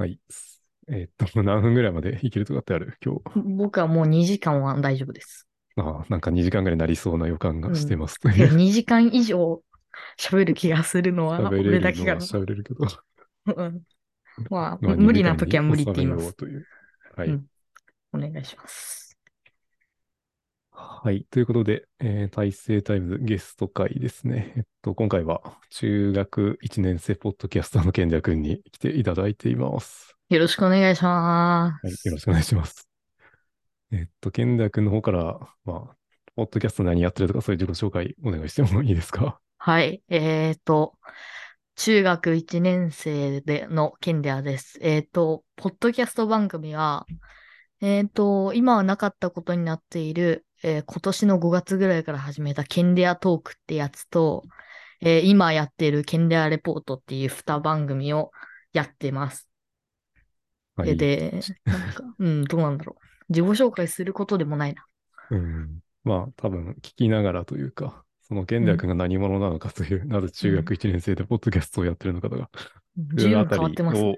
はい。えーっと、何分ぐらいまでいけるとかってある？今日。僕はもう2時間は大丈夫です。ああ、なんか2時間ぐらいになりそうな予感がしてます。いや2時間以上喋る気がするのは俺だけかるのは喋れるけど。な。うんまあ、まあ無理な時は無理って言います。という。はい。うんお願いします。はい。ということで、えー、大成タイムズゲスト会ですね。えっと、今回は中学1年生ポッドキャスターの賢者くんに来ていただいています。よろしくお願いしまはい。す。よろしくお願いします。えっと、賢者くんの方から、まあ、ポッドキャスト何やってるとかそういう自己紹介お願いしてもいいですか？はい。えっ、と、中学1年生でのケンデアです。えっ、と、ポッドキャスト番組は、えっ、と、今はなかったことになっている、えー今年の5月ぐらいから始めたケンデアトークってやつと、えー今やっているケンデアレポートっていう2番組をやってます。はい。えで、なんか、うん、どうなんだろう。自己紹介することでもないな。うん。まあ、多分聞きながらというか、その賢者くんが何者なのかという、なぜ中学1年生でポッドキャストをやってるのかとか、随分変わってますねを。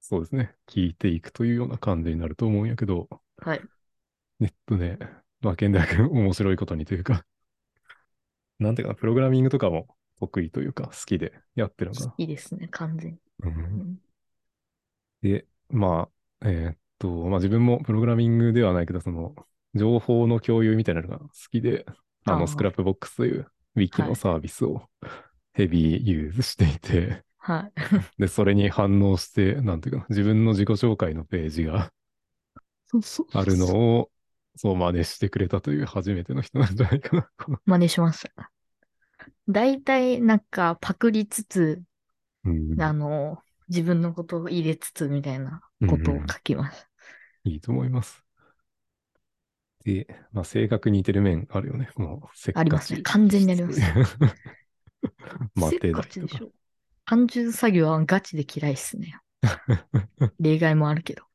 そうですね、聞いていくというような感じになると思うんやけど、はい。えっとね、まあ、 kendeaくん面白いことにというか、なんていうかな、プログラミングとかも得意というか、好きでやってるのかな。いいですね、完全に。う、うん。んで、まあ、えーっと、まあ自分もプログラミングではないけど、その、情報の共有みたいなのが好きで、あの、 Scrapbox というウィキのはい。サービスをヘビーユーズしていて、はい。で、それに反応して、なんていうかな、自分の自己紹介のページがそうそう。あるのを、そう真似してくれたという初めての人なんじゃないかな。真似しました。大体、なんか、パクりつつ、うん、あの、自分のことを入れつつみたいなことを書きます。いいと思います。で、まあ、性格に似てる面あるよね。もう、せっかちありますね完全にあります 待っないとかかちでし。ょ。単純作業はガチで嫌いっすね。例外もあるけど。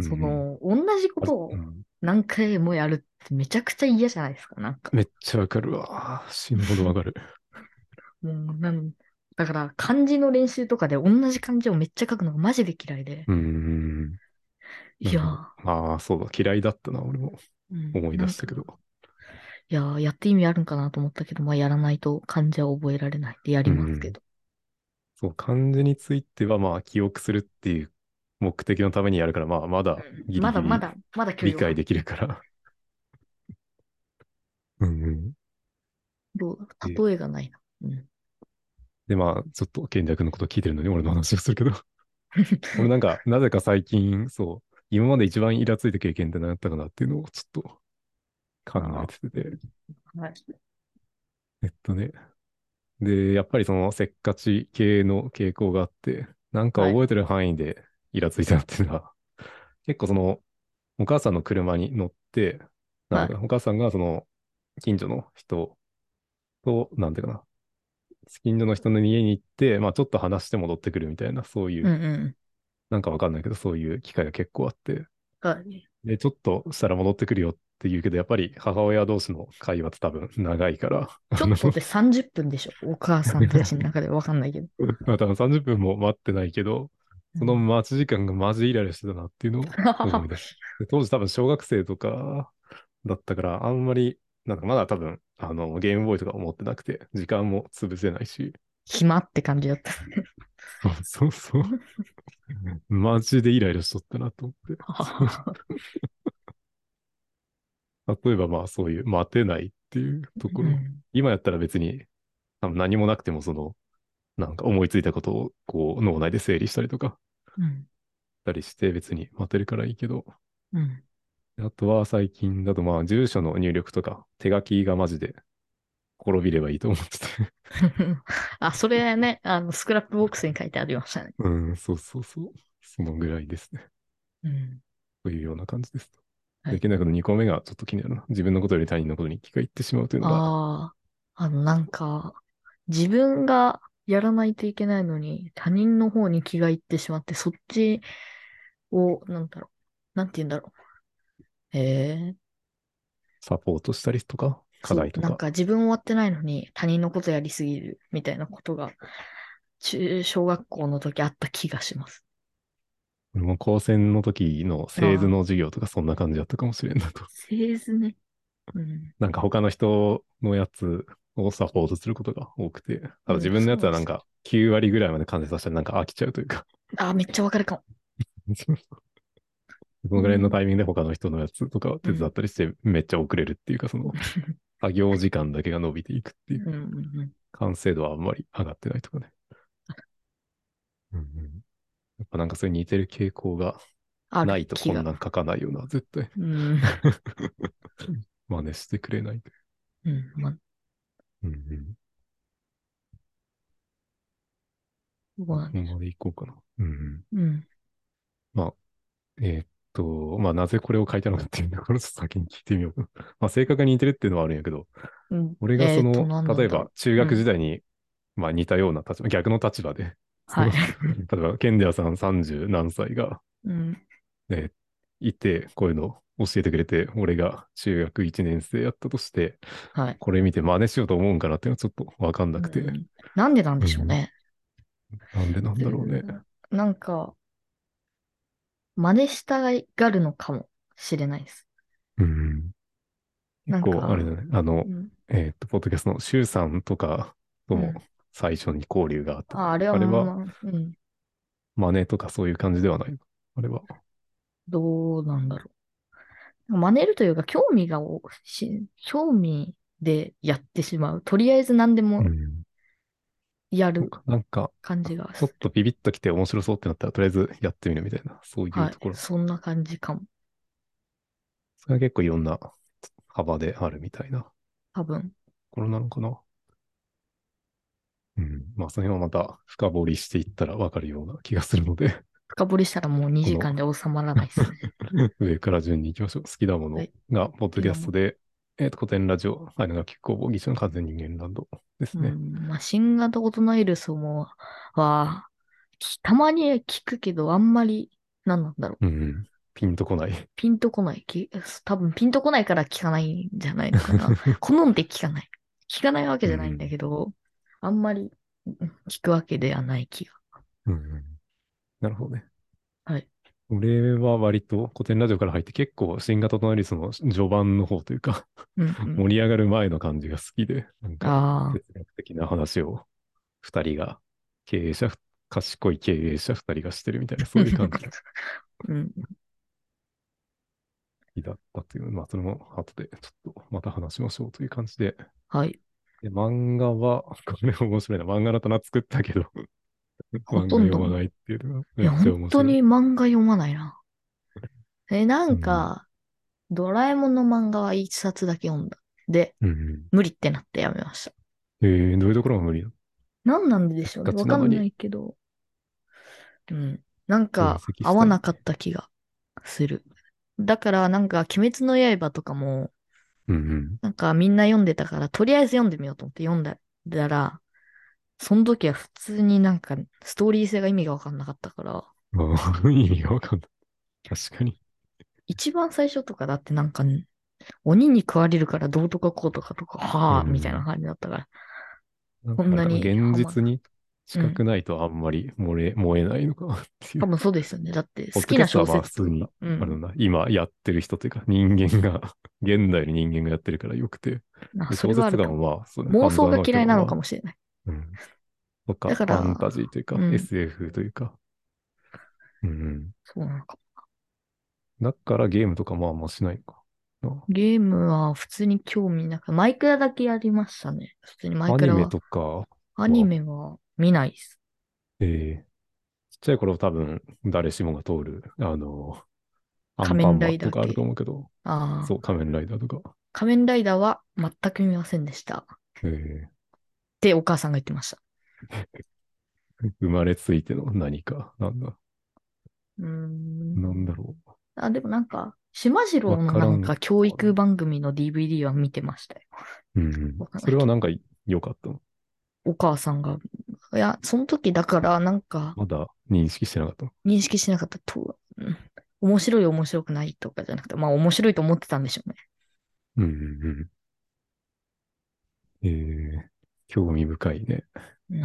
その、同じことをうん何回もやるってめちゃくちゃ嫌じゃないですか。なんか。めっちゃわかるわ。死ぬほどわかる。もうなんだから、漢字の練習とかで同じ漢字をめっちゃ書くのがマジで嫌いで。うーん。いやー、ああ、そうだ。嫌いだったな、俺もうん思い出したけどいやー、やって意味あるんかなと思ったけど、まあ、やらないと漢字は覚えられないんでやりますけど。そう、漢字については、まあ、記憶するっていう目的のためにやるから、まあ、まだギリギリまだまだ、まだ理解できるから。うんうん。どうだ例えがないな。うん。で、まあ、ちょっと賢者君のこと聞いてるのに俺の話をするけど。俺なんか、なぜか最近、そう、今まで一番イラついた経験って何だったかなっていうのをちょっと考えてて。はい。えっとね。で、やっぱりそのせっかち系の傾向があって、なんか覚えてる範囲でイラついたっていうのは、結構その、お母さんの車に乗って、なんだかなお母さんがその、近所の人と、なんていうかな、近所の人の家に行って、まあちょっと話して戻ってくるみたいな、そういう、うんうん。なんかわかんないけど、そういう機会が結構あって、はい。で、ちょっとしたら戻ってくるよって言うけど、やっぱり母親同士の会話って多分長いから、ちょっとで30分でしょ？お母さんたちの中でわかんないけど。まあ多分30分も待ってないけど、その待ち時間がマジイライラしてたなっていうのを思い出す。で当時多分小学生とかだったから、あんまり、なんかまだ多分、あの、ゲームボーイとか持ってなくて、時間も潰せないし、暇って感じだった。そうそうそう。マジでイライラしとったなと思って。例えばまあそういう待てないっていうところ。うん今やったら別に何もなくてもその、なんか思いついたことをこう脳内で整理したりとかたりして別に待てるからいいけど、うん。あとは最近だとまあ住所の入力とか手書きがマジで滅びればいいと思ってて。あ、それね、あの、スクラップボックスに書いてありましたね。うん、そうそうそう。そのぐらいですね。うん。というような感じです。はいできないけど2個目がちょっと気になるな。自分のことより他人のことに気がいってしまうというのが。ああ、あの、なんか、自分がやらないといけないのに、他人の方に気がいってしまって、そっちを、なんだろう、なんて言うんだろう。ええサポートしたりとか、課題とか？なんか自分終わってないのに他人のことやりすぎるみたいなことが、中、小学校の時あった気がします。俺も高専の時の製図の授業とかそんな感じだったかもしれんなと。製図ね。うん。なんか他の人のやつをサポートすることが多くて、ただ自分のやつはなんか9割ぐらいまで完成させたらなんか飽きちゃうというか、あー、めっちゃわかるかも。そのぐらいのタイミングで他の人のやつとかを手伝ったりしてめっちゃ遅れるっていうか、その 作業時間だけが伸びていくっていう。完成度はあんまり上がってないとかね。うんうん、やっぱなんかそういう似てる傾向がないとこんなん書かないよな、絶対。うん。真似してくれないう。うん。ま、うんうん。そうなんでここまでいこうかな。うんうん。うん。えーっと、まあ、なぜこれを書いたのかっていうところを先に聞いてみようか。まあ、性格が似てるっていうのはあるんやけど、うん俺がそえーとの、何なんだろう例えば中学時代に、まあ似たような立場、逆の立場で、はい。例えば、ケンデアさん30何歳が、うん。えーいて、こういうの教えてくれて、俺が中学1年生やったとして、はい。これ見て真似しようと思うんかなっていうのはちょっとわかんなくて、うんなんでなんでしょうね。なんでなんだろうね。なんか、真似したがるのかもしれないです。うん。結構、あれだね。あのう、ん、えーっと、ポッドキャストのシュウさんとかともうん最初に交流があった。ああれは、あれはまあうん、真似とかそういう感じではないの？あれは。どうなんだろう。真似るというか、興味がおし、興味でやってしまう。とりあえず何でもうん。やるなんか、感じがちょっとビビッときて面白そうってなったら、とりあえずやってみるみたいな、そういうはところ。い。そんな感じかも。それは結構いろんな幅であるみたいなと多分。ころなのかな。うん。まあ、その辺はまた深掘りしていったらわかるような気がするので、深掘りしたらもう2時間で収まらないですね。上から順に行きましょう。好きなものはいが、ポッドキャストで、えっ、と、古典ラジオ、アイナ楽器工房、技師の完全人間ランドですね。うん。まあ、新型コロナウイルスも、は、きたまに聞くけど、あんまり、なんなんだろう。うん、うん。ピンとこない。ピンとこない。き多分ピンとこないから聞かないんじゃないのかな。好んで聞かない。聞かないわけじゃないんだけど、あんまりうん聞くわけではない気が。うんうん。なるほどね。はい。俺は割と古典ラジオから入って結構新型コロナウイルスの序盤の方というか。盛り上がる前の感じが好きで、なんか哲学的な話を二人が、経営者、賢い経営者二人がしてるみたいな、そういう感 うん。じだったっていう、まあそれも後でちょっとまた話しましょうという感じで、はい。で漫画は、これ面白いな、漫画の棚作ったけど、ほとんど読まないっていうのがいや。本当に漫画読まないな。え、なんか、ドラえもんの漫画は一冊だけ読んだ。で、うんうん。無理ってなってやめました。えー、どういうところが無理なの？何なんでしょうね。わかんないけど。うん。なんか合わなかった気がする。だからなんか鬼滅の刃とかも、うんなんかみんな読んでたから、とりあえず読んでみようと思って読んだら、その時は普通になんかストーリー性が意味がわかんなかったから、うん。意味がわかんない。確かに。一番最初とかだってなんか、鬼に食われるからどうとかこうとかとか、はあ、うんみたいな感じだったから。こんなにか現実に近くないとあんまり漏れ、燃えないのかなっていう。多分そうですよね。だってポ好きな小ッドキャストはまあ説とか普通に、うんあのな、今やってる人というか、人間が、現代の人間がやってるからよくて、あでそれはあるか小説とかもも。まあ、そうね妄想が嫌いなのかも。もしれない。うん。とか、フだからァンタジーというか、うん SF というか。うん。そうなのかだからゲームとかもあんましないのかな。ゲームは普通に興味なく、マイクラだけやりましたね。普通にマイアクラは。ニメとか、アニメは見ないです。ええちっちゃい頃多分誰しもが通る、あの、アン仮パンマ面ライダーンとかあると思うけど、ああそう、仮面ライダーとか。仮面ライダーは全く見ませんでした。っえてお母さんが言ってました。え 生まれついての何か、なんだ、うーん。なんだろあ、でもなんか、島次郎のなんんか教育番組の DVD は見てましたよ。う。うんうんそれはなんか良かったの？お母さんが。いや、その時だからなんかまだ認識してなかったの？認識しなかったと、うん面白い面白くないとかじゃなくて、まあ面白いと思ってたんでしょうね。うんうんうん。ええ興味深いね。うん、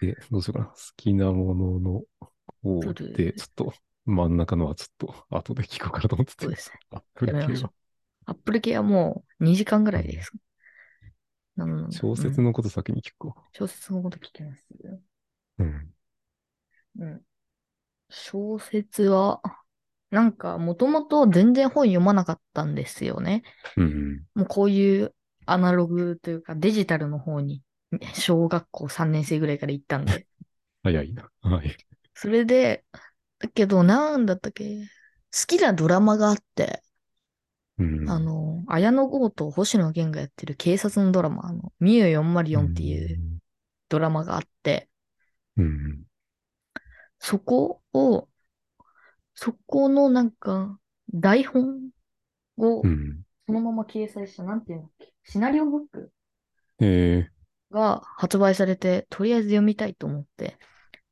で、どうしようかな。好きなもののおお。撮るで、ちょっと真ん中のはちょっと後で聞こうかなと思ってて。そうですね。アップル系は。アップル系はもう2時間ぐらいです。なので小説うんのこと先に聞くか。小説のこと聞きます。うん。うん。小説は、なんか、もともと全然本読まなかったんですよね。うん。もうこういうアナログというかデジタルの方に、小学校3年生ぐらいから行ったんで。早いな。はい。それで、だけど、なんだったっけ好きなドラマがあって、うん。あの、綾野剛と星野源がやってる警察のドラマ、あの、ミュー404っていうドラマがあって、うん。そこを、そこのなんか、台本をうん。そのまま掲載した、なんていうのシナリオブック？えが発売されて、とりあえず読みたいと思って、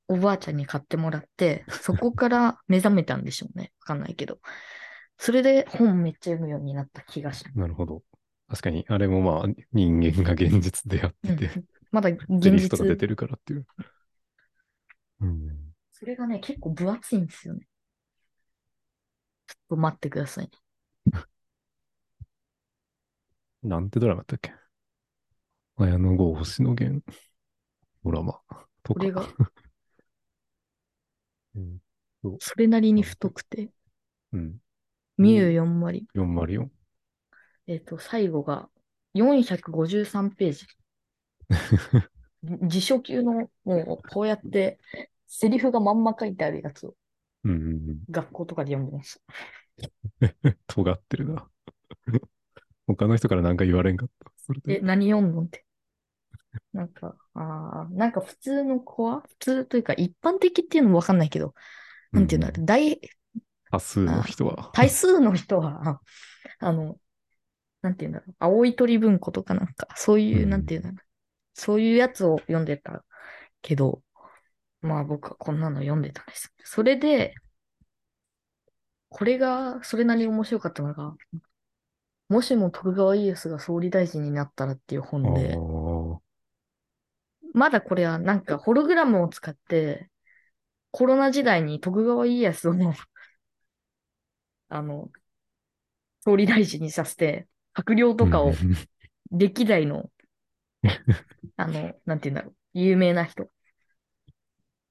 おばあちゃんに買ってもらって、そこから目覚めたんでしょうね。わかんないけど。それで本めっちゃ読むようになった気がした。ー、なるほど。確かに、あれもまあ、人間が現実でやっうんてて、まだ セ現リフとか出実、てるからっていう。うん。それがね、結構分厚いんですよね。ちょっと待ってください。なんてドラマだったっけ？綾野剛、星野源、ドラマとか。これが うんそれなりに太くて、うん。ミュー404。404。えっ、と、最後が453ページ。辞書級の、もう、こうやって、セリフがまんま書いてあるやつをうんうんうん。学校とかで読んでました。尖ってるな。他の人から何か言われんかった？それえ、で。何読んのって。なんか、ああ、なんか普通の子は、普通というか一般的っていうのもわかんないけど、なんていうんだろう、大、多数の人は。大数の人は、あの、なんていうんだろう、青い鳥文庫とかなんか、そういうう、んなんていうんだろう、そういうやつを読んでたけど、まあ僕はこんなの読んでたんです。それで、これがそれなりに面白かったのが、もしも徳川家康が総理大臣になったらっていうあ本で、ーまだこれはなんかホログラムを使って、コロナ時代に徳川家康を、あの、総理大臣にさせて、閣僚とかをうん歴代の、あの、なんて言うんだろう、有名な人。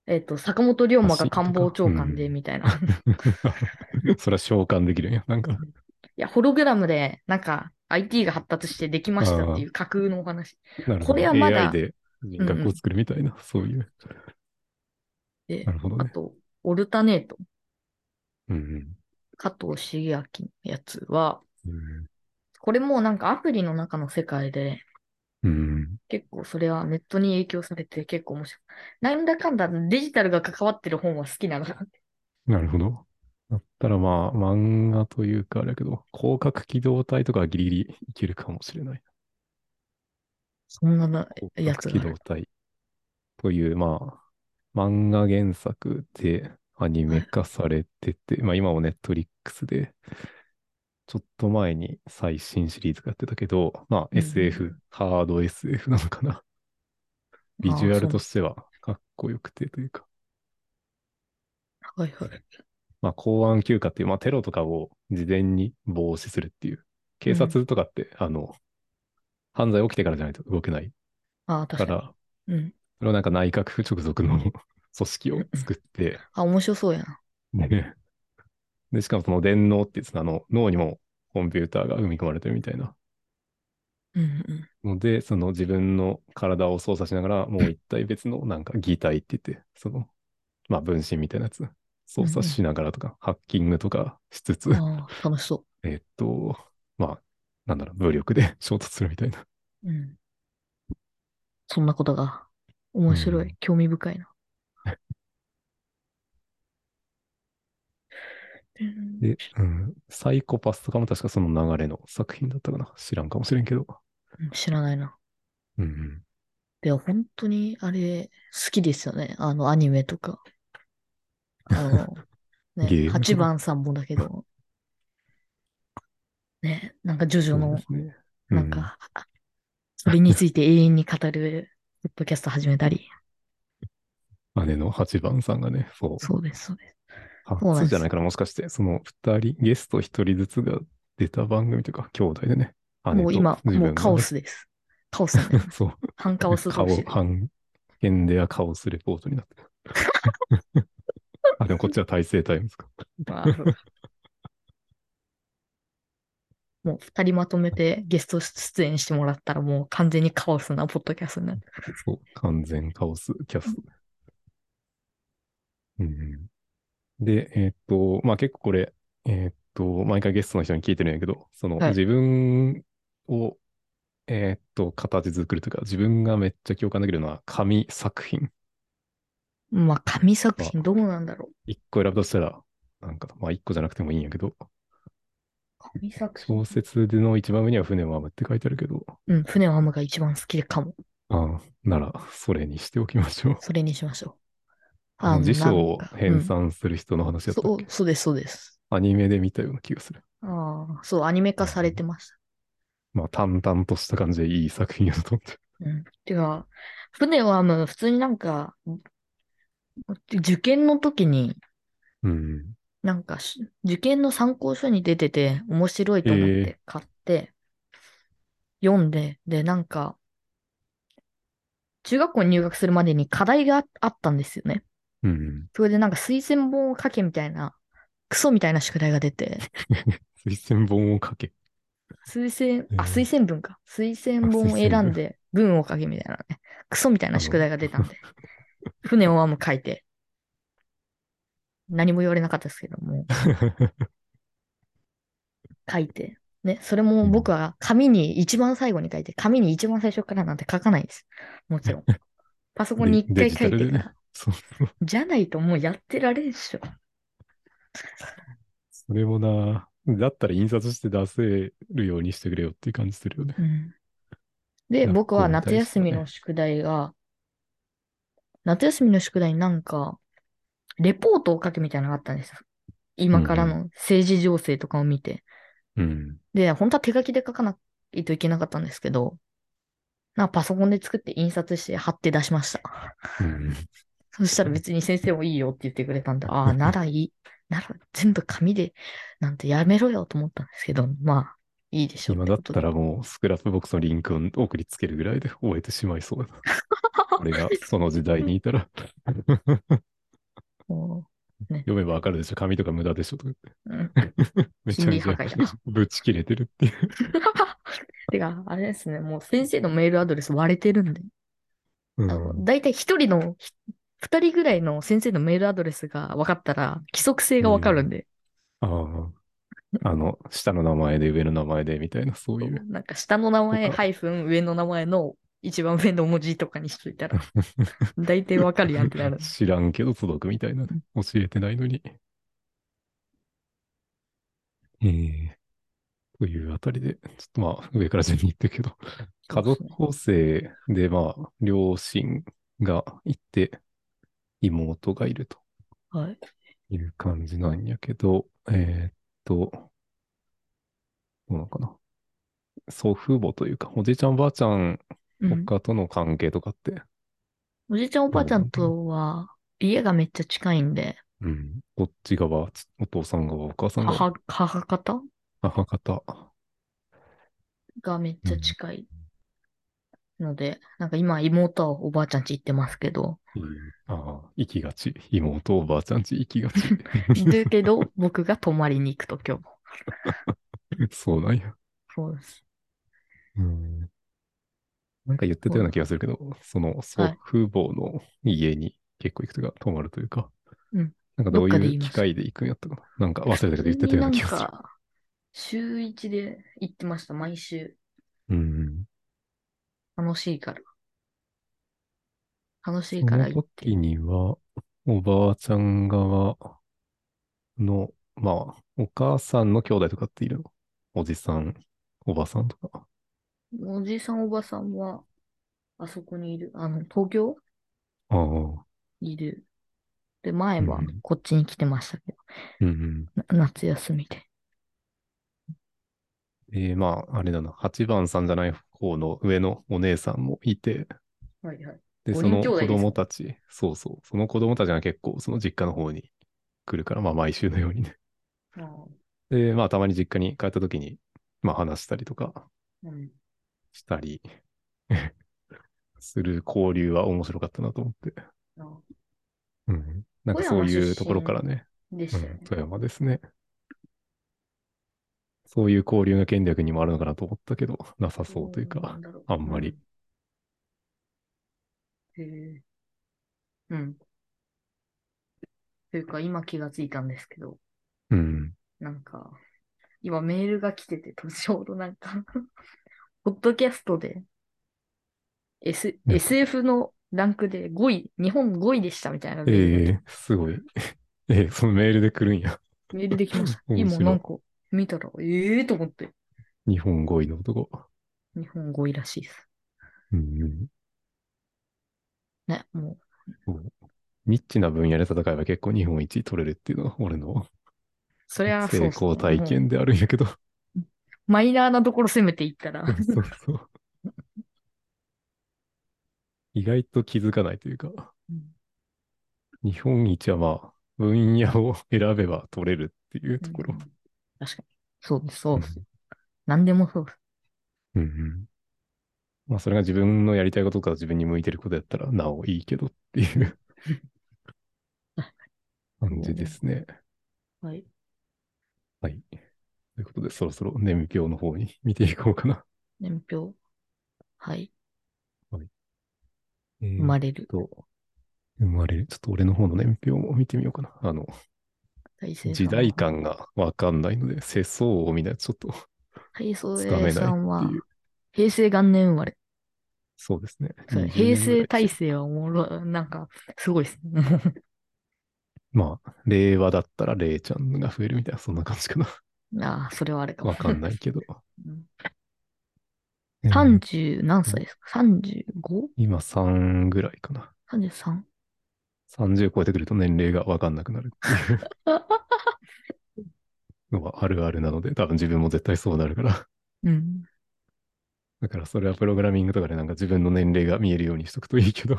えっと、坂本龍馬が官房長官で、うんみたいな。い それは召喚できるんや。なんか。や、ホログラムで、なんか、IT が発達してできましたっていう架空のお話。これはまだ AI で人格を作るみたいな、そういう。でな、るほどね。あと、オルタネート、うん加藤茂明のやつは、うん。これもなんかアプリの中の世界で、うん。結構それはネットに影響されて結構面白い。なんだかんだデジタルが関わってる本は好きなの。なるほど。だったらまあ、漫画というかあれだけど、広角機動隊とかはギリギリいけるかもしれない。そんなな広角機やつがある。動隊という、まあ、漫画原作でアニメ化されてて、まあ今もネットリックスで、ちょっと前に最新シリーズがやってたけど、まあうん SF、ハード SF なのかな。ビジュアルとしてはかっこよくてというか、はいはい。まあ公安休暇っていう、まあテロとかを事前に防止するっていう。警察とかって、あの、犯罪起きてからじゃないと動けないああ、か確からに。うん。それをなんか内閣府直属の 組織を作って、あ、面白そうやな。で、でしかもその電脳っていうそのあの脳にもコンピューターが組み込まれてるみたいなうんうん。ので、その自分の体を操作しながら、もう一体別のなんか擬態って言って、その、まあ分身みたいなやつ、操作しながらとか、ハッキングとかしつつ、楽しそえっと、まあ、なんだろう、武力で衝突するみたいな。う。うん。そんなことが面白い。うん興味深いな。うんで、うん、サイコパスとかも確かその流れの作品だったかな。知らんかもしれんけど。うん知らないな。うんうん。でも本当にあれ好きですよね。あのアニメとか。あの、ね、ゲームとか8番さんもだけど。ね、なんかジョジョの。なんか、それについて永遠に語るポッドキャスト始めたり。姉の8番さんがね、そう。そうです、そうです。そうなんです初じゃないかな、もしかして、その2人、ゲスト1人ずつが出た番組というか、兄弟でね。姉ともう今、もうカオスです。カオスになります。そう。半カオス顔同士、で。半、県ではカオスレポートになってる。あ、でもこっちは大成タイムですか。あーそうもう二人まとめてゲスト出演してもらったらもう完全にカオスなポッドキャストになる。そう、完全カオスキャスト。うん、で、えーっと、まあ結構これ、えーっと、毎回ゲストの人に聞いてるんやけど、その、はい自分を、えーっと、形作るというか、自分がめっちゃ共感できるのは紙作品。まあ紙作品どうなんだろ一個選ぶとしたら、なんか、まあ一個じゃなくてもいいんやけど、う。紙作品小。説での一番上には船を編むって書いてあるけど、うん、船を編むが一番好きかも。ああ、なら、それにしておきましょう。それにしましょう。あの辞書をなんか編纂する人の話やったっそうけ、そうです、そうです。アニメで見たような気がする。ああ、そう、アニメ化されてました。まあ、淡々とした感じでいい作品やと思って。うん。てか、船を編む、普通になんか、受験の時に、うん。なんかし、受験の参考書に出てて、面白いと思っえて買って、読んで、で、なんか、中学校に入学するまでに課題がああったんですよね。うん。それでなんか推薦本を書けみたいな、クソみたいな宿題が出て、推薦本を書け。推薦、あ、えー推薦文か。推薦本を選んで文を書けみたいなね。クソみたいな宿題が出たんで、船を編む書いて、何も言われなかったですけども、書いて、ね、それも僕は紙に一番最後に書いて、紙に一番最初からなんて書かないです。もちろん。パソコンに一回書いてから。そう。じゃないともうやってられんっしょ。それもな、だったら印刷して出せるようにしてくれよっていう感じするよね。うんで、僕は夏休みの宿題が、夏休みの宿題になんか、レポートを書けみたいなのがあったんですよ。今からの政治情勢とかを見て。うん。で、本当は手書きで書かないといけなかったんですけど、なんかパソコンで作って印刷して貼って出しました。うん。そしたら別に先生もいいよって言ってくれたんで、ああ、ならいい。なら全部紙でなんてやめろよと思ったんですけど、まあ、いいでしょう今だった。らもう Scrapbox のリンクを送りつけるぐらいで終えてしまいそうだな。俺がその時代にいたら。も読めばわかるでしょ。紙とか無駄でしょとか。言って。ううん。めちゃめちゃぶち切れてるっていう。てか、あれですね、もう先生のメールアドレス割れてるんで、うん。あの、だいたい一人の、ひ二人ぐらいの先生のメールアドレスが分かったら、規則性が分かるんで、ああ。あの、下の名前で上の名前でみたいな、そういう。なんか下の名前、ハイフン、上の名前の一番上の文字とかにしといたら、大体分かるやんってなる。知らんけど届くみたいなね。教えてないのに。ええというあたりで、ちょっとまあ、上から順に言ってるけど、家族構成で、まあ、両親がいて、妹がいるとはい。いう感じなんやけど、えーっと、どうなのかな。祖父母というか、おじいちゃんおばあちゃん。他との関係とかって、おじいちゃんおばあちゃんとは、家がめっちゃ近いんで、うん、どっち側、つお父さん側、お母さん側、母、母方？母方。がめっちゃ近いので、なんか今妹はおばあちゃん家行ってますけど、ああ、行きがち。妹、おばあちゃんち行きがち。だけど 僕が泊まりに行くと今日も。そうなんや。そうです。うん。なんか言ってたような気がするけど、その祖父母の家に結構行くというか、泊まるというか、うんなんかどういう機会で行くんやったかな。なんか忘れたけど言ってたような気がする。なんか、週一で行ってました、毎週。うん。楽しいから。楽しいから行って。時には、おばあちゃん側の、まあ、お母さんの兄弟とかっているの？おじさん、おばさんとか？おじいさんおばさんは、あそこにいる。あの、東京？ああ。いる。で、前はうんこっちに来てましたけど、うん夏休みで。えー、まあ、あれだな。8番さんじゃない方の上のお姉さんもいて、はいはい。で、五その子人兄弟です供たち、そうそう、その子供たちが結構その実家の方に来るから、まあ毎週のようにね。で、まあたまに実家に帰った時に、まあ話したりとかうん。したりする交流は面白かったなと思って。あうん。なんかそういうところからね、うん。富山ですね。そういう交流の権力にもあるのかなと思ったけど、なさそうというかうあんまり。。うんへえ。うん。というか、今気がついたんですけど、うん。なんか、今メールが来てて、ちょうどなんかポッドキャストで、S、うん SF のランクで5位、日本5位でしたみたいなええすごい。ええそのメールで来るんや。メールできました。面白い今なんか見たら、ええー、と思って、日本5位の男。日本5位らしいです。うんうん。ね、もニッチな分野で戦えば結構日本一取れるっていうのは俺のう、それはそう成っすね功体験であるんやけど。マイナーなところ攻めていったら、そうそう。意外と気づかないというか、うん日本一はまあ、分野を選べば取れるっていうところうん。確かに。そうです、そうです。何でもそうです。うんうん。まあ、それが自分のやりたいこととか自分に向いてることやったらなおいいけどっていう 感じですね。はい。はい。ということで、そろそろ年表の方に 見ていこうかな。年表。はい。えー生まれる。と、生まれる。ちょっと俺の方の年表も見てみようかな。あの、時代感がわかんないので、世相を見ないとちょっと大成さんは？平成元年生まれ？そうですね。それ20平成体制はおもろい、なんか、すごいですね。まあ、令和だったら令ちゃんが増えるみたいな、そんな感じかな。ああ、それはあれかも。わかんないけど。うん。えー30何歳ですか ?35?33? 今3ぐらいかな。30超えてくると年齢がわかんなくなるっていう のはあるあるなので、多分自分も絶対そうなるから。うん。だからそれはプログラミングとかでなんか自分の年齢が見えるようにしとくといいけど。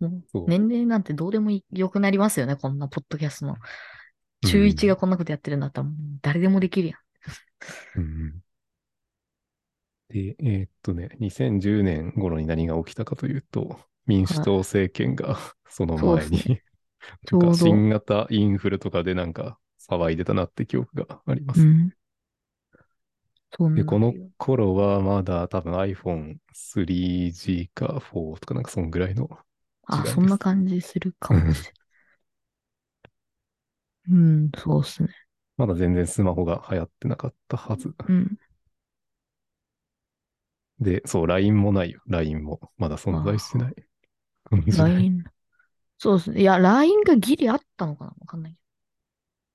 もそうう年齢なんてどうでもよくなりますよね、こんなポッドキャストの。中1がこんなことやってるんだったら、誰でもできるやん。うんうんで、えーっとね、2010年頃に何が起きたかというと、民主党政権がその前に、そうち なんか。新型インフルとかでなんか騒いでたなって記憶があります。うん。で、なこの頃はまだ多分 iPhone3G か4とかなんかそんぐらいの時あ、そんな感じするかもしれない。うん、そうっすね。まだ全然スマホが流行ってなかったはず。うん。で、そう、LINE もないよ。LINE もまだ存在してない。LINE。そうですね。いや、LINE がギリあったのかな？わかんないけ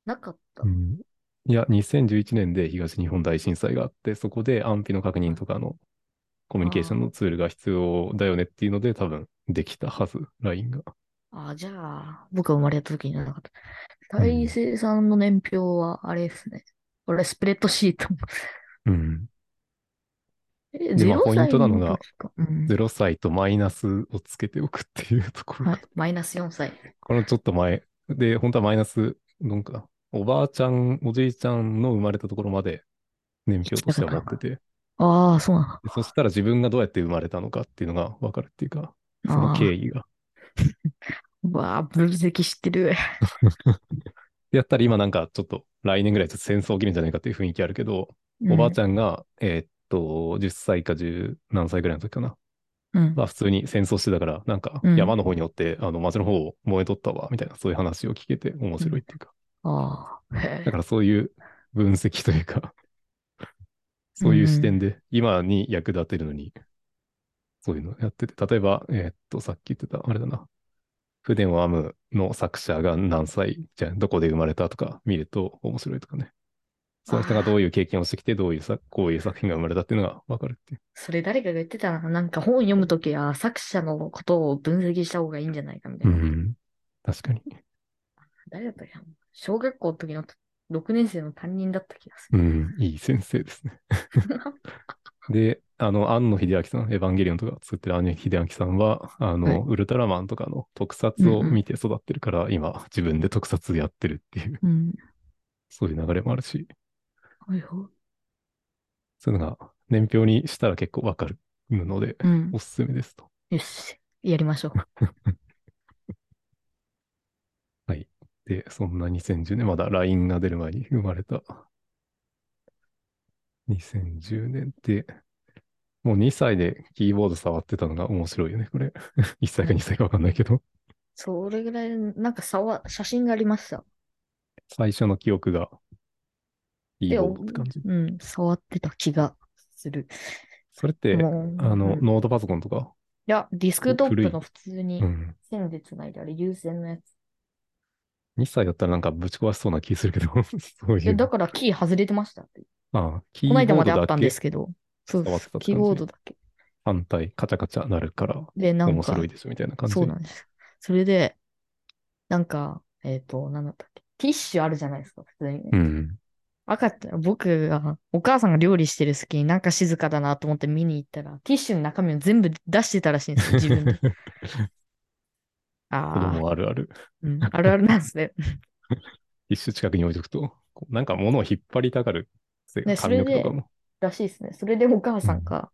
ど。なかったう。んいや、2011年で東日本大震災があって、そこで安否の確認とかのコミュニケーションのツールが必要だよねっていうので、多分できたはず、LINE が。あ、じゃあ、僕が生まれた時にはなかった。うん大成さんの年表は、あれですね。これ、スプレッドシート。うん。え、でまあ0ポイントなのが歳時か。うん。0歳とマイナスをつけておくっていうところがはい。マイナス4歳。このちょっと前で、本当はマイナス、なんか、おばあちゃん、おじいちゃんの生まれたところまで年表としては持ってて、ああ、そうなでそしたら自分がどうやって生まれたのかっていうのがわかるっていうか、その経緯が。の。わあ、分析してる。で やったら今なんかちょっと来年ぐらいちょっと戦争起きるんじゃないかっていう雰囲気あるけど、おばあちゃゃんが、えーっと、10歳か10何歳ぐらいの時かな。ん。うん。まあ普通に戦争してたから、なんかうん山の方によって、あの町の方を燃えとったわ、みたいなそういう話を聞けて面白いっていうか。ああ、へえだからそういう分析というか、そういう視点で今に役立てるのに、そういうのやってて、例えば、えーっと、さっき言ってた、あれだな、筆を編むの作者が何歳、じゃあどこで生まれたとか見ると面白いとかね。その人がどういう経験をしてきて、どういうさ、こういう作品が生まれたっていうのがわかるっていう。それ誰かが言ってたな。なんか本読むときは作者のことを分析した方がいいんじゃないかみたいな。ん。確かに。誰だったっけな小学校の時の6年生の担任だった気がする。うん。いい先生ですね。で、あの、庵野秀明さん、エヴァンゲリオンとか作ってる庵野秀明さんは、あの、はいウルトラマンとかの特撮を見て育ってるから、今、自分で特撮やってるっていう、うん。そういう流れもあるし、はいはい。そういうのが年表にしたら結構わかるので、うんお。すすめですと。よし。やりましょう。はい。で、そんな2010年、まだ LINE が出る前に生まれた。2010年って、もう2歳でキーボード触ってたのが面白いよね、これ。1歳か2歳かわかんないけど、それぐらい、なんかさわ、写真がありました。最初の記憶がキでーボードって感じ？うん、触ってた気がする。それって、あの、うんいノートパソコンとか、や、ディスクトップの普通にうん。線でつないであれ、有線のやつ。2歳だったらなんかぶち壊しそうな気するけど、そういや、いう。だからキー外れてましたって。ああ、キーこの間ボードだまであったんでけすけど。そう触ってたって感じ？キーボードだけ。反対、カチャカチャなるからで、なんか面白い、ですみたいな感じ？そうなんです。それで、なんか、えっ、と、なんだったっけ？ティッシュあるじゃないですか、普通にね。うん。赤ちゃん、僕が、お母さんが料理してる隙になんか静かだなと思って見に行ったら、ティッシュの中身を全部出してたらしいんですよ、自分で。子あ供あるある。あ、うん、あるあるなんですね。一種近くに置いとくと、こうなんか物を引っ張りたがるねそれで。らしいですね。それでお母さんが、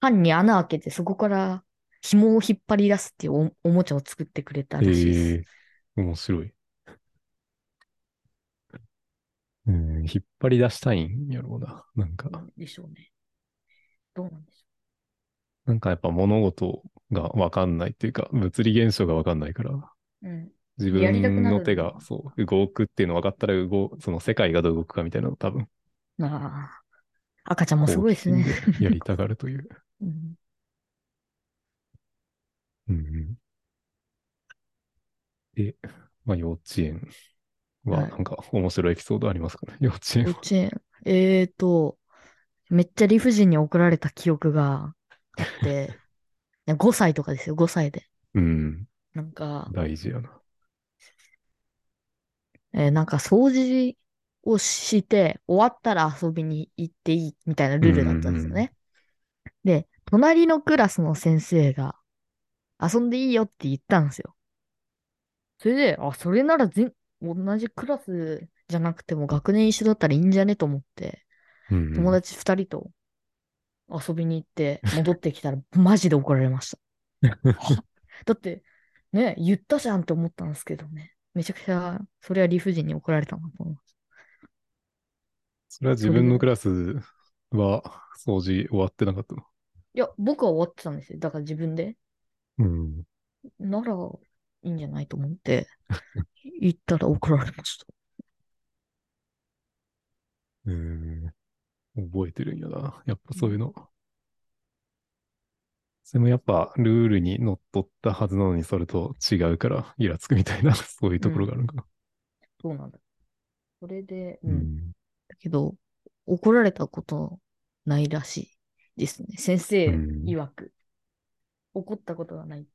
パンに穴開けて、そこから紐を引っ張り出すっていうおおもちゃを作ってくれたらしいです。ええ面白い。うん、引っ張り出したいんやろうな。なんか、でしょうね。どうなんでしなんかやっぱ物事がわかんないっていうか、物理現象がわかんないから、ょう。うん。自分の手がそう動くっていうの分かったら動、その世界がどう動くかみたいなのを多分、ああ。赤ちゃんもすごいですね。やりたがるという。うんうんうんで、まあ幼稚園ははいなんか面白いエピソードありますかね、幼稚園は。幼稚園。えーと、めっちゃ理不尽に怒られた記憶があって、いや5歳とかですよ、5歳で。うん、なんか、大事やな。えーなんか掃除をして、終わったら遊びに行っていいみたいなルールだったんですよね。で、隣のクラスの先生が遊んでいいよって言ったんですよ。それで、あ、それなら全、同じクラスじゃなくても学年一緒だったらいいんじゃねと思って、うん友達二人と遊びに行って戻ってきたら マジで怒られました。は だって、ね、言ったじゃんって思ったんですけどね。めちゃくちゃ、それは理不尽に怒られたなと思います。それは自分のクラスは掃除終わってなかったの？いや、僕は終わってたんですよ。だから自分で。うん。なら、いいんじゃないと思って、言ったら怒られました。うん。覚えてるんやな。やっぱそういうの。それもやっぱルールにのっとったはずなのにそれと違うからイラつくみたいな、そういうところがあるのかな。そうなんだ。それで、う。うんん。だけど、怒られたことないらしいですね。先生うん曰く。怒ったことがないって。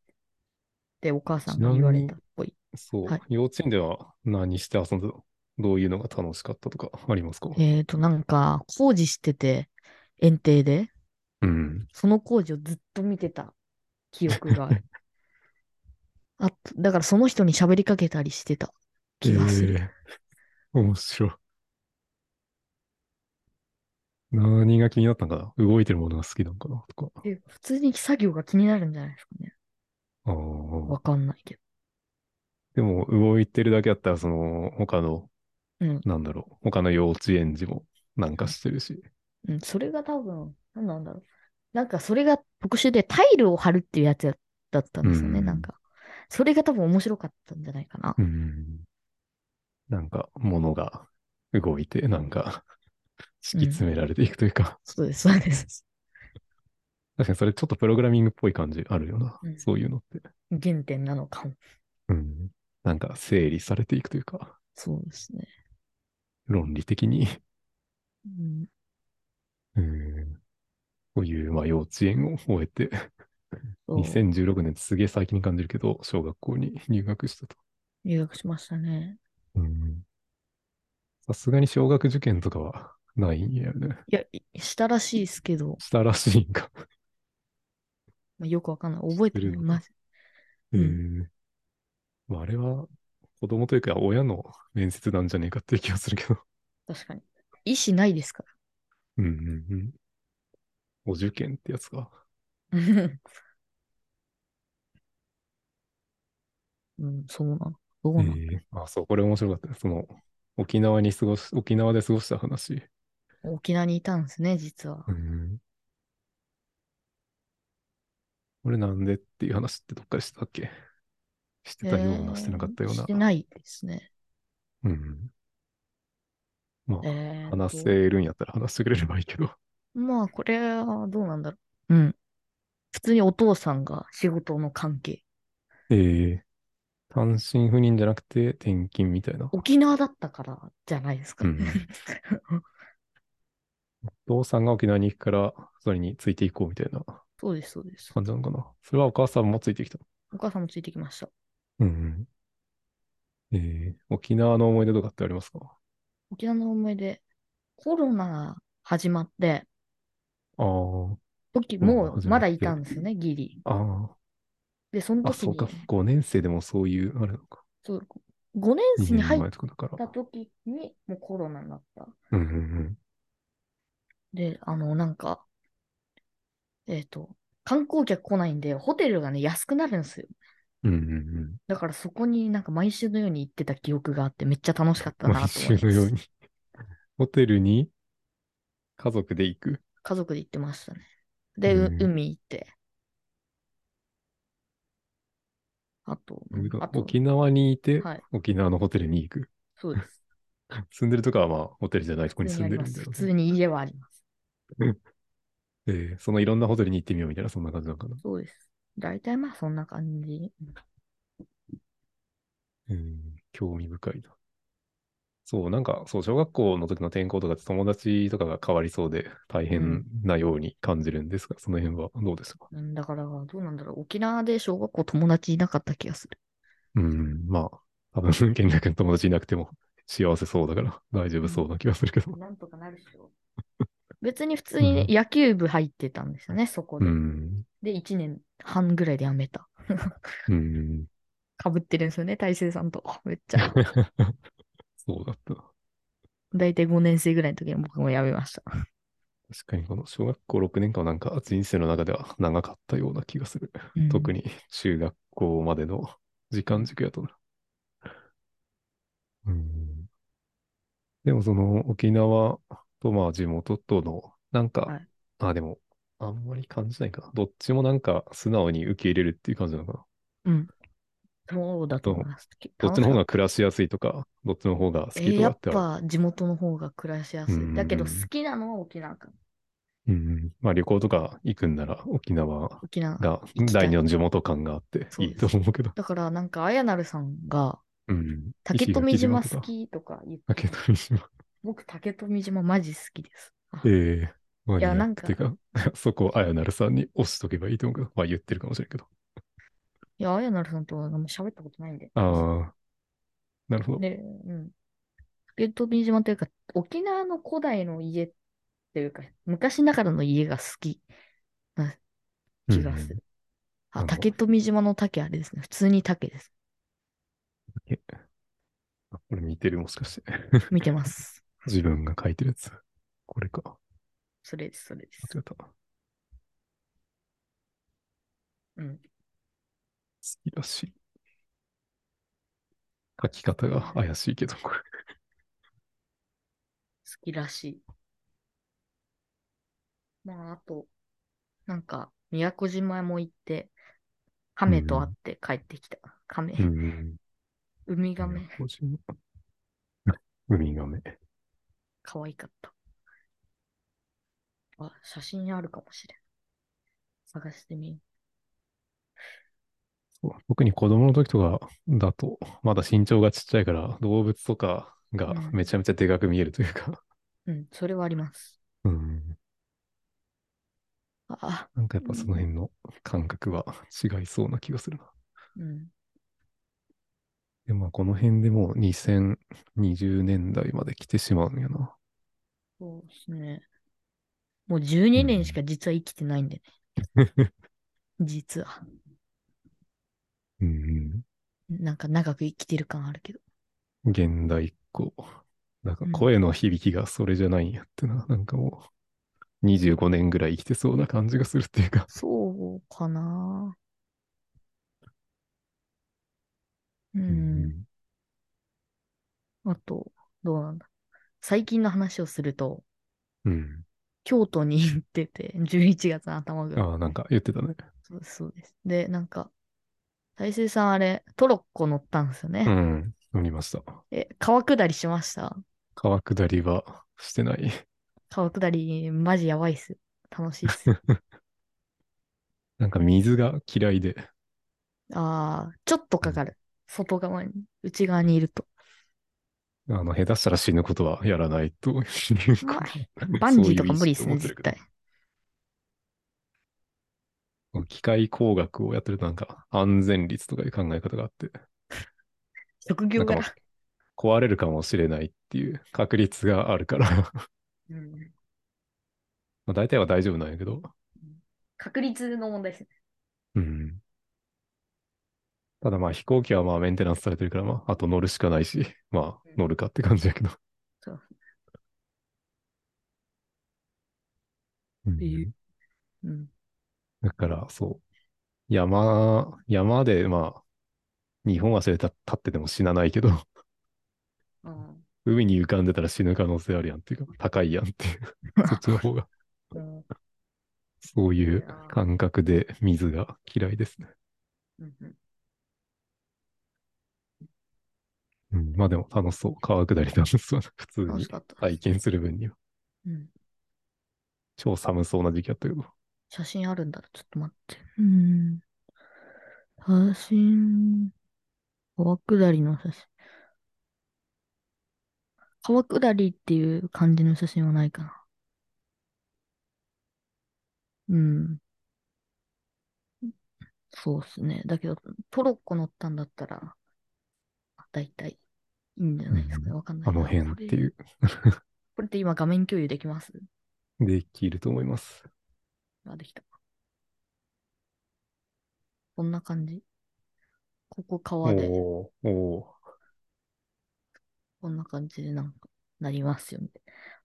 で、お母さんが言われたっぽい。そう、はい幼稚園では何して遊んでたのどういうのが楽しかったとかありますか？えっと、なんか、工事してて、園庭で、うん。その工事をずっと見てた記憶がある。あと、だからその人に喋りかけたりしてた気がする。えー面白い。何が気になったんかな？動いてるものが好きなのかなとか。え普通に作業が気になるんじゃないですかね。ああ。わかんないけでも動いてるだけだったら、その他の、ど。うん。なんだろう、他の幼稚園児もなんかしてるし。うん、それが多分、何なんだろう。なんかそれが特殊でタイルを貼るっていうやつだったんですよね、うんなんか。それが多分面白かったんじゃないかな。うん。なんか、物が動いて、なんか、敷き詰められていくというか、そうです、そうです。確かにそれちょっとプログラミングっぽい感じあるよな。うんそういうのって。原点なのかも。うん。なんか整理されていくというか、そうですね。論理的に、うん、うん。こういう、まあ幼稚園を終えて、そう2016年すげえ最近に感じるけど、小学校に入学したと。入学しましたね。うん。さすがに小学受験とかはないんやね。いや、いしたらしいですけど、したらしいんか。まあ、よくわかんない。覚えてるのまあ、えうんーまあ、あれは子供というか親の面接なんじゃねえかっていう気がするけど。確かに。意思ないですかうんうんうん。お受験ってやつか。ら。うん、そうなの。どうえなの、ーあ、そう、これ面白かった。その、沖縄に過ごし、沖縄で過ごした話。沖縄にいたんですね、実は。うん。これなんでっていう話ってどっかでしてたっけ？してたような、えーしてなかったようなして。ないですね。うん。まあ、えーと話せるんやったら 話してくれればいいけど。まあ、これはどうなんだろう。うん。普通にお父さんが仕事の関係。えー、単身赴任じゃなくて転勤みたいな。沖縄だったからじゃないですか。うん お父さんが沖縄に行くから、それについていこうみたいなそうです、そうです。感じなのかな？それはお母さんもついてきた。お母さんもついてきました。うんうん。えー、沖縄の思い出とかってありますか？沖縄の思い出、コロナ始まって、あー時もう始まだいたんですよね、ギリ。あー。で、そのあ、時にそうか。5年生でもそういう、あれなのか。そう5年2年生に入っ前とかだから。た時にもうコロナになった。うんうんで、あの、なんか、えっ、と、観光客来ないんで、ホテルがね、安くなるんですよ。うん。うんうんうん。だからそこになんか毎週のように行ってた記憶があって、めっちゃ楽しかったな毎と思います。週のように。ホテルに？家族で行く？家族で行ってましたね。で、ううん海行って。あと、あと、沖縄にいて、はい沖縄のホテルに行く？そうです。住んでるとかはまあ、ホテルじゃないとこ普に。住んでるみたいな。普通に家はあります。えーそのいろんなホテルに行ってみようみたいな、そんな感じなのかな。そうです。大体まあそんな感じ。うん、興味深いな。そう、なんか、そう、小学校の時の転校とかって友達とかが変わりそうで大変なように感じるんですが、その辺はどうですか？うんだから、どうなんだろう。沖縄で小学校友達いなかった気がする。うん、まあ、多分、健太君友達いなくても幸せそうだから大丈夫そうな気がするけど。なんとかなるっしょ。別に普通にね、うん野球部入ってたんですよね、そこうで。ん、で、1年半ぐらいで辞めた。うん。かぶってるんですよね、大勢さんと。めっちゃ。そうだった。大体5年生ぐらいの時に僕も辞めました。確かにこの小学校6年間はなんか人生の中では長かったような気がする。うん特に中学校までの時間軸やとな。うん。でもその沖縄とまあ地元とのなんか、はいあ、でもあんまり感じないかな。どっちもなんか素直に受け入れるっていう感じなのかな。うん。そうだと思います。どっちの方が暮らしやすいとか、どっちの方が好えーやっきとかってある？ぱ地元の方が暮らしやすい。だけど好きなのは沖縄かな。うん。まあ旅行とか行くんなら沖縄。が第二の地元感があっていいと思うけど。だからなんか、あやなるさんが、うん。竹富島。好きとか言って、竹富島。僕竹富島マジ好きです。あええマニアックいやなんかてか、そこをあやなるさんに押しとけばいいと思うけど、まあ言ってるかもしれんけど。いや、あやなるさんとは喋ったことないんで。ああ、なるほど。で、うん。竹富島というか、沖縄の古代の家っていうか、昔ながらの家が好きな気がする。あ、なるほど竹富島の竹あれですね。普通に竹です。あこれ見てるもしかして。見てます。自分が書いてるやつ。これか。それです、それです。間違えた。好うん。きらしい。書き方が怪しいけど、これ。好きらしい。まあ、あと、なんか、宮古島も行って、亀と会って帰ってきた。亀。うん。ウミガメ。宮古島 ウミガメ。可愛かった。あ、写真あるかもしれん。探してみよそう特に子供の時とかだと、まだ身長がちっちゃいから、動物とかがうんめちゃめちゃでかく見えるというか、う。うん、それはあります。うん。あ、なんかやっぱその辺の感覚は違いそうな気がするな。うん。でもまあこの辺でもう2020年代まで来てしまうんやな。そうですね。もう12年しか実は生きてないんでね。実は。うん。なんか長く生きてる感あるけど。現代っ子。なんかうん声の響きがそれじゃないんやってな。なんかもう、25年ぐらい生きてそうな感じがするっていうか。そうかな。う。。うんあと、どうなんだ。最近の話をすると、うん。京都に行ってて、11月の頭ぐらい。ああ、なんか言ってたね。そうです、そうです。で、なんか、大成さんあれ、トロッコ乗ったんですよね。うん。乗りました。え、川下りしました？川下りはしてない。川下り、マジやばいっす。楽しいっす。なんか水が嫌いで。ああ、ちょっとかかる。外側に、内側にいると。あの、下手したら死ぬことはやらないとまかあ、バンジーとか無理っすね、絶対。機械工学をやってるとなんか安全率とかいう考え方があって、職業かまあ。壊れるかもしれないっていう確率があるから、まうんあ大体は大丈夫なんやけど、確率の問題ですね。うん。ただまあ飛行機はまあメンテナンスされてるからまああと乗るしかないし、まあ乗るかって感じやけど。そう。うん。っていう。うん。だからそう、山、山でまあ、日本足で立立ってても死なないけど、うん。海に浮かんでたら死ぬ可能性あるやんっていうか、高いやんっていう、そっちの方が、うん。そういう感覚で水が嫌いですね。うんうんうん、まあでも楽しそう。川下り楽しそう。普通に体験する分には。うん超寒そうな時期やったけど。写真あるんだ。ちょっと待って。うん。写真。川下りの写真。川下りっていう感じの写真はないかな。うん。そうっすね。だけど、トロッコ乗ったんだったら、だいたいいいんじゃないですかね。わかんないな。あの辺っていう、これ。って今画面共有できます？できると思います。あ、できた。こんな感じ？ここお川で、おーおーこんな感じでなんかなりますよね。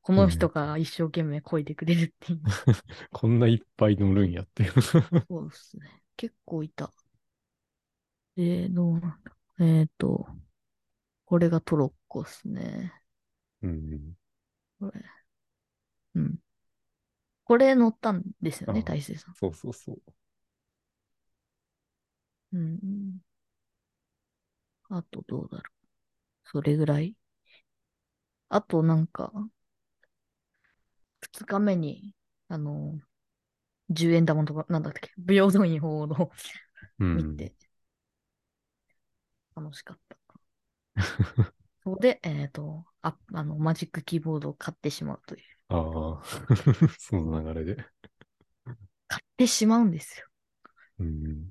この人が一生懸命漕いでくれるっていう。こんないっぱい乗るんやっていう。そうですね。結構いた。で、どうなんだ？えっ、と、これがトロッコっすね。うん。これ。うん。これ乗ったんですよね、あ大勢さん。そうそうそう。うん。あとどうだろう。それぐらい？あとなんか、二日目に、あの、10円玉とか、なんだっけ、平等院報道うん。見て、楽しかった。そこで、えっ、とあ、あの、マジックキーボードを買ってしまうという。ああ、その流れで。買ってしまうんですよ。うん。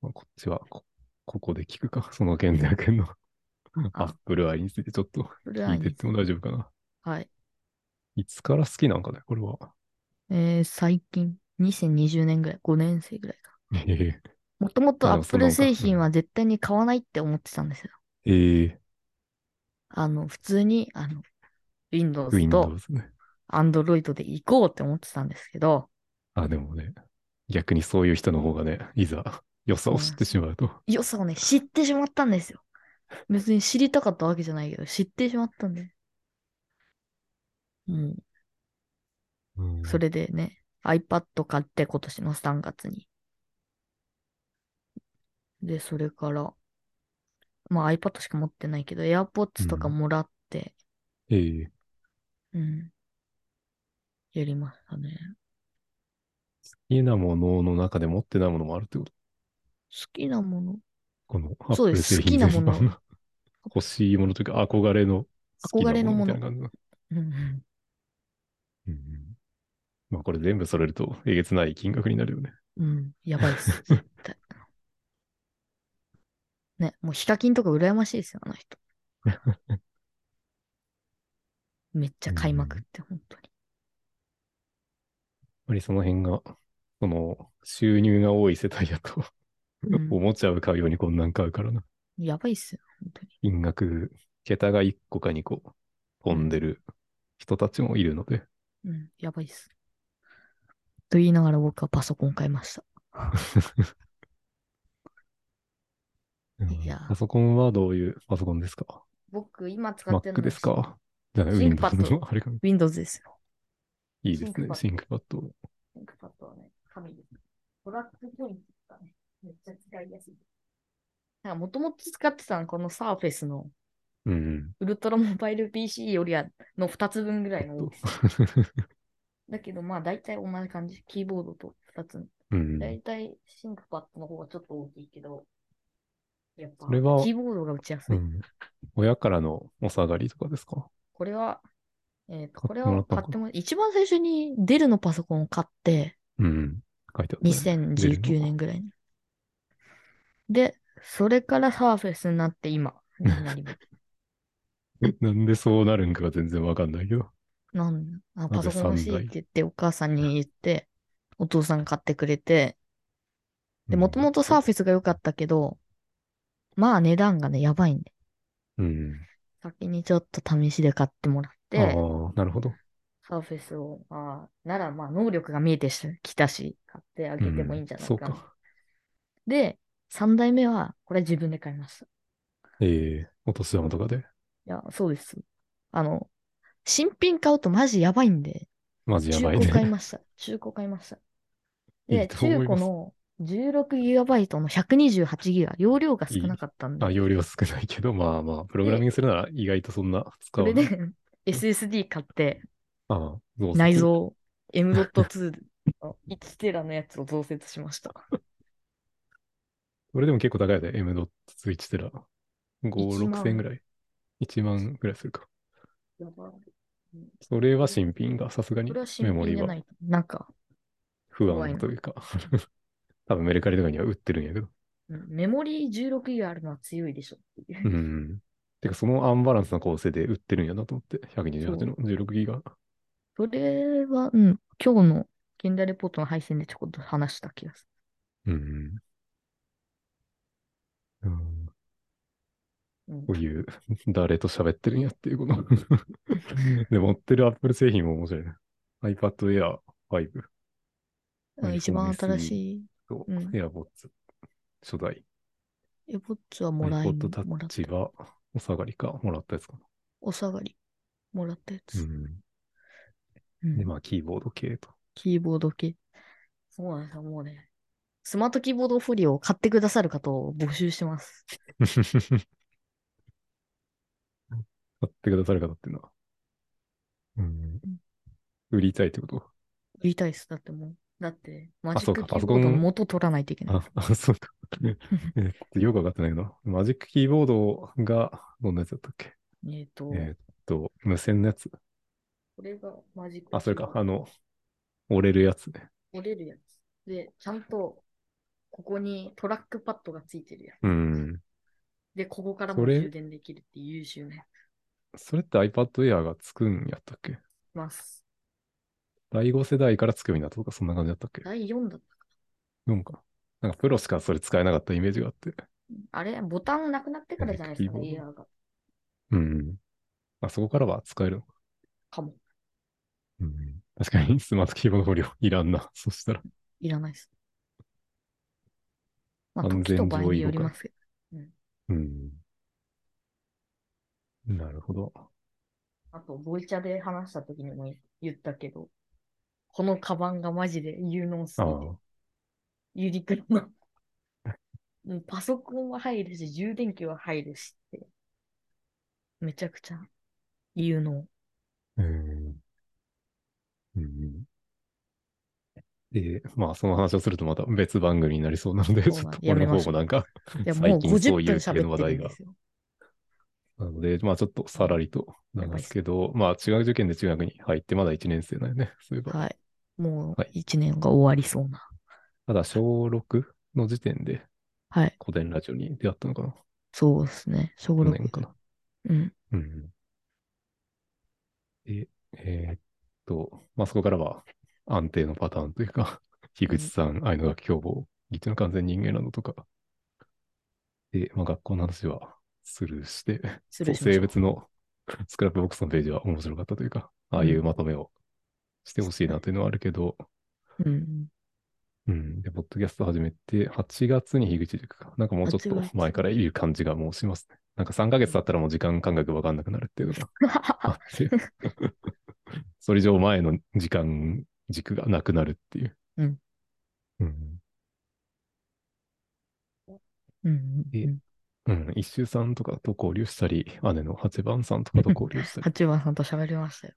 まあ、こっちはこ、ここで聞くか。その件でやけんの。アップルアイについてちょっと聞いてっても大丈夫かな。はい。いつから好きなんかね、これは。えー最近、2020年ぐらい、5年生ぐらいかもともとあアップル製品は絶対に買わないって思ってたんですよ。ええあの、普通に、あの、Windows と Windows ね。Android で行こうって思ってたんですけど、あ、でもね、逆にそういう人の方がね、いざ良さを知ってしまうと。良さをね、知ってしまったんですよ。別に知りたかったわけじゃないけど、知ってしまったんで。うん。うんそれでね、iPad 買って今年の3月に。で、それから、まあ iPad しか持ってないけど、AirPods とかもらって、ええうん。やりましたね。好きなものの中で持ってないものもあるってこと？好きなもの？このアップルそうです好きなもの 欲しいものというか、憧れの憧れのものみたいな感じうんうん。まあこれ全部揃えるとえげつない金額になるよね。うん。やばいっす。絶対。ね、もうヒカキンとか羨ましいですよ、あの人。めっちゃ買いまくって、本当に。やっぱりその辺が、その、収入が多い世帯だと、うんおもちゃを買うようにこんなん買うからな。やばいっすよ、本当に。金額、桁が1個か2個飛んでる人たちもいるので、うん、やばいっす。と言いながら僕はパソコン買いました。パソコンはどういうパソコンですか？僕、今使ってる ?Mac のですか？じゃあ、 ThinkPad の Windows あれが Windows ですよ。いいですね。シ ThinkPad。ThinkPad はね、神です。トラックポイントとかね、めっちゃ使いやすい。なんかもともと使ってたのはこの Surface のうん。ウルトラモバイル PC よりはの2つ分ぐらいの大きさ。だけどまあ大体同じ感じ。キーボードと2つ。うん。大体シンクパッドの方がちょっと大きいけど、やっぱそれはキーボードが打ちやすい。うん親からのお下がりとかですか？これは、えっ、と、これは買っても一番最初にデルのパソコンを買って、うん。書いてあったね、2019年ぐらいに。で、それからサーフェスになって今になります。えなんでそうなるんかが全然わかんないけど。なんあパソコン欲しいって言ってお母さんに言って、お父さん買ってくれて、で、もともとサーフェスが良かったけど、まあ値段がね、やばいんで、うん。先にちょっと試しで買ってもらっあて、あ、なるほど。サーフェスを、ああ、ならまあ能力が見えてきたし、買ってあげてもいいんじゃないかな。そうか。で、3代目は、これ自分で買いました。いええお年玉とかで？や、そうです。あの、新品買うとマジやばいんで、マジやばいね。買いました。中古買いました。で、いいと思います中古の 16GB の 128GB、容量が少なかったんで、あ、容量少ないけど、まあまあ、プログラミングするなら意外とそんな使わない。それで SSD 買って、ああ、内。蔵 M.2 の1テラのやつを増設しました。それでも結構高いで、M.2 テラ。5、1 6千ぐらい。1万ぐらいするか。やばいそれは新品がさすがにメモリーはなんか、不安というか。多分メルカリとかには売ってるんやけど。うんメモリー 16GB あるのは強いでしょっていうう。ん。てか、そのアンバランスな構成で売ってるんやなと思って。128の16ギガ。それは、うん、今日の現代レポートの配信でちょこっと話した気がすうん。うん、る。うんこういう、誰と喋ってるんやっていうこと。で、持ってる Apple 製品も面白いね。iPad Air 5うん一番新しい。とうん AirPods 初代。エボッツはもらい iPod もらった Touch はお下がりか、もらったやつかお下がりもらったやな。つ。うん。うんで、まあ、キーボード系と。キーボード系。そうなんですよ、もうね。スマートキーボードフリーを買ってくださる方を募集してます。買ってくださる方っていうのは。うん。売りたいってこと？売りたいです。だってもう。だって、マジックキーボード元取らないといけない。あ、あそうか。えっと、よくわかってないけど、マジックキーボードが、どんなやつだったっけ？えっと、えーっと、無線のやつ。これがマジックあ、それか、キーボーあの、折れるやつね。ド折れるやつ。で、ちゃんと、ここにトラックパッドがついてるやつ。うん。で、ここからも充電できるって優秀なやつ。それって iPad Air がつくんやったっけ？ます。第5世代からつくようになったとか、そんな感じだったっけ？第4だったか ?4 か。なんかプロしかそれ使えなかったイメージがあって。な。あれ、ボタンなくなってからじゃないですか？ね、キーボー AR が。うん。あそこからは使えるのか。かも。うん。確かにスマートキーボードフォリオいらんな。そしたら。いらないです。まあ、安全上位互換ますけど。うん。なるほど。あと、ボイチャで話した時にも言ったけど、このカバンがマジで有能すあぎてあ、。ユニクロのうん パソコンは入るし、充電器は入るしって、めちゃくちゃ有能。うん。うん。で、まあ、その話をするとまた別番組になりそうなので、そっと俺の方もなんか、いや、もう最近そう50分いう系の喋ってる話題がんですよ。なので、まあちょっとさらりと流すけど、まあ違う受験で中学に入ってまだ1年生なんよね、そういえば。はい。もうはい1年が終わりそうな。ただ小6の時点ではい。古典ラジオに出会ったのかなそうですね。小去6年かな。うん。うん。で、えーっと、まあ、そこからは安定のパターンというか、樋口さん、愛の学凶暴、ギチの完全人間などとか、で、まあ、学校の話はスルーして、しましょう生物の スクラップボックスのページは面白かったというか、ああいうまとめをしてほしいなというのはあるけど、うん。うん。で、ポッドキャスト始めて、8月に樋口塾か。なんかもうちょっ8と月前からいる感じがもうしますね。なんか3ヶ月経ったらもう時間感覚わかんなくなるっていうのが あって、それ以上前の時間軸がなくなるっていう。うん。うん。うん。でうん。一周さんとかと交流したり、姉の八番さんとかと交流したり。八番さんと喋りましたよ。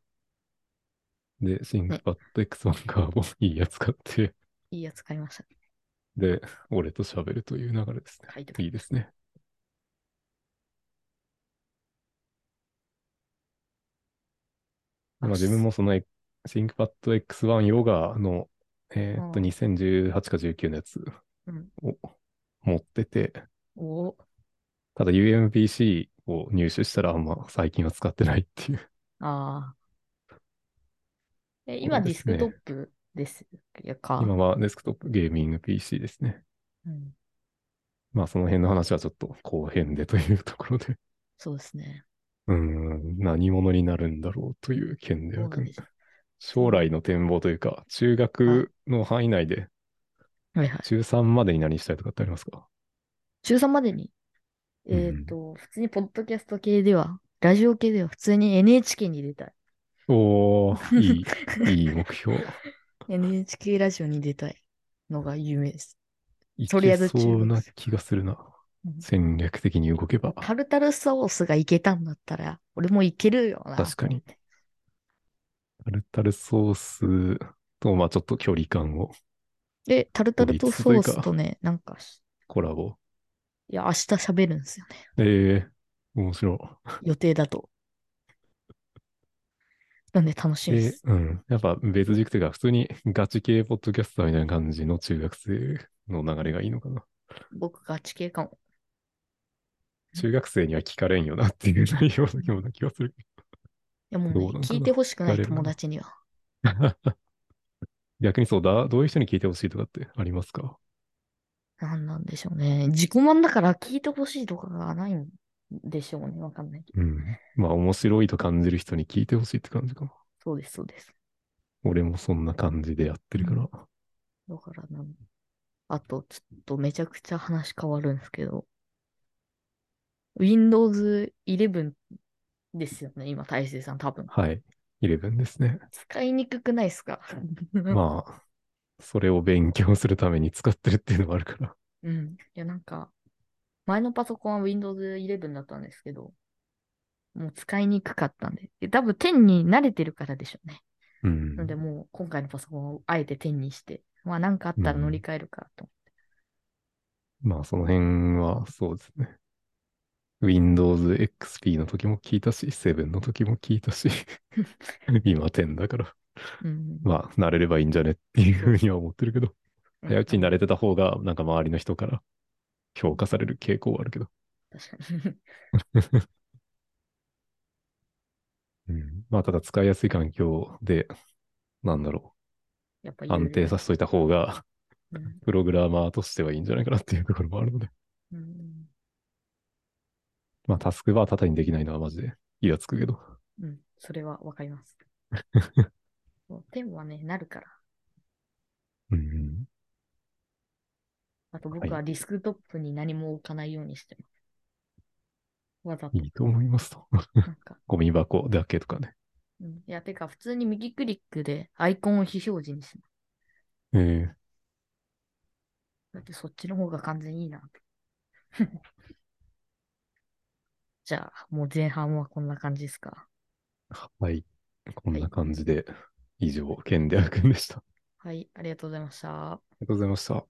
で、シンクパッド X1 カーボンいいやつ買って、いいやつ買いましたね。で、俺と喋るという流れですね。書いいいですね。まあ、自分もその ThinkPad X1 ヨガの、えーっと、うん2018か19のやつうん。を持ってて、おただ UMPC を入手したらあんま最近は使ってないっていう。ああ。え、今ディスクトップですか？今はデスクトップゲーミング PC ですね。うん。まあその辺の話はちょっと後編でというところで、そうですね。うーん、何者になるんだろうという件で将来の展望というか、中学の範囲内ではいはい。中3までに何したいとかってありますか？中3までに、うんえっ、と、普通にポッドキャスト系では、ラジオ系では普通に NHK に出たい。おー、いい、いい目標。NHK ラジオに出たいのが夢です。いとりあえずけそうな気がするな。うん戦略的に動けば。タルタルソースがいけたんだったら、俺もいけるよな。確かに。タルタルソースと、まあちょっと距離感をで、タルタルとソースとね、なんかし、コラボ。いや、明日喋るんですよね。ええ面白予定だと。なんで楽しい。えみです。うん。やっぱ別軸というか、普通にガチ系ポッドキャスターみたいな感じの中学生の流れがいいのかな。僕ガチ系かも。中学生には聞かれんよなっていう内容のような気がする。いやもうねどう聞いてほしくない友達には。逆にそうだ、どういう人に聞いてほしいとかってありますか？なんなんでしょうね。自己満だから聞いてほしいとかがないんでしょうね。わかんないけど。うん。まあ面白いと感じる人に聞いてほしいって感じかな。そうです、そうです。俺もそんな感じでやってるから。だからなん、あと、ちょっとめちゃくちゃ話変わるんですけど、Windows 11ですよね、今、大勢さん多分。はい。11ですね。使いにくくないですか？まあ、それを勉強するために使ってるっていうのもあるから。うん。いや、なんか、前のパソコンは Windows 11だったんですけど、もう使いにくかったんで。で多分10に慣れてるからでしょうね。うんなの。で、もう今回のパソコンをあえて10にして、まあなんかあったら乗り換えるかと。まあ、その辺はそうですね。Windows XP の時も聞いたし、7の時も聞いたし、今10だから、うん。まあ、慣れればいいんじゃねっていうふうには思ってるけど、うん早いうちに慣れてた方が、なんか周りの人から評価される傾向はあるけど。確かに。うん、まあ、ただ使いやすい環境で、なんだろう、やっぱ安定させといた方が、うんプログラマーとしてはいいんじゃないかなっていうところもあるので。うん。まあ、タスクバー縦にできないのはマジでイラつくけど。うん。それはわかります。そう10はね、なるから。うん。あと僕ははディスクトップに何も置かないようにしてます。わざと。いいと思いますと。なんか、ゴミ箱だけとかね。うん。いや、てか普通に右クリックでアイコンを非表示にします。ええだってそっちの方が完全にいいな。じゃあ、もう前半はこんな感じですか。はい。こんな感じで、以上、ケンデア君でした。あはい、ありがとうございました。りがとうございました。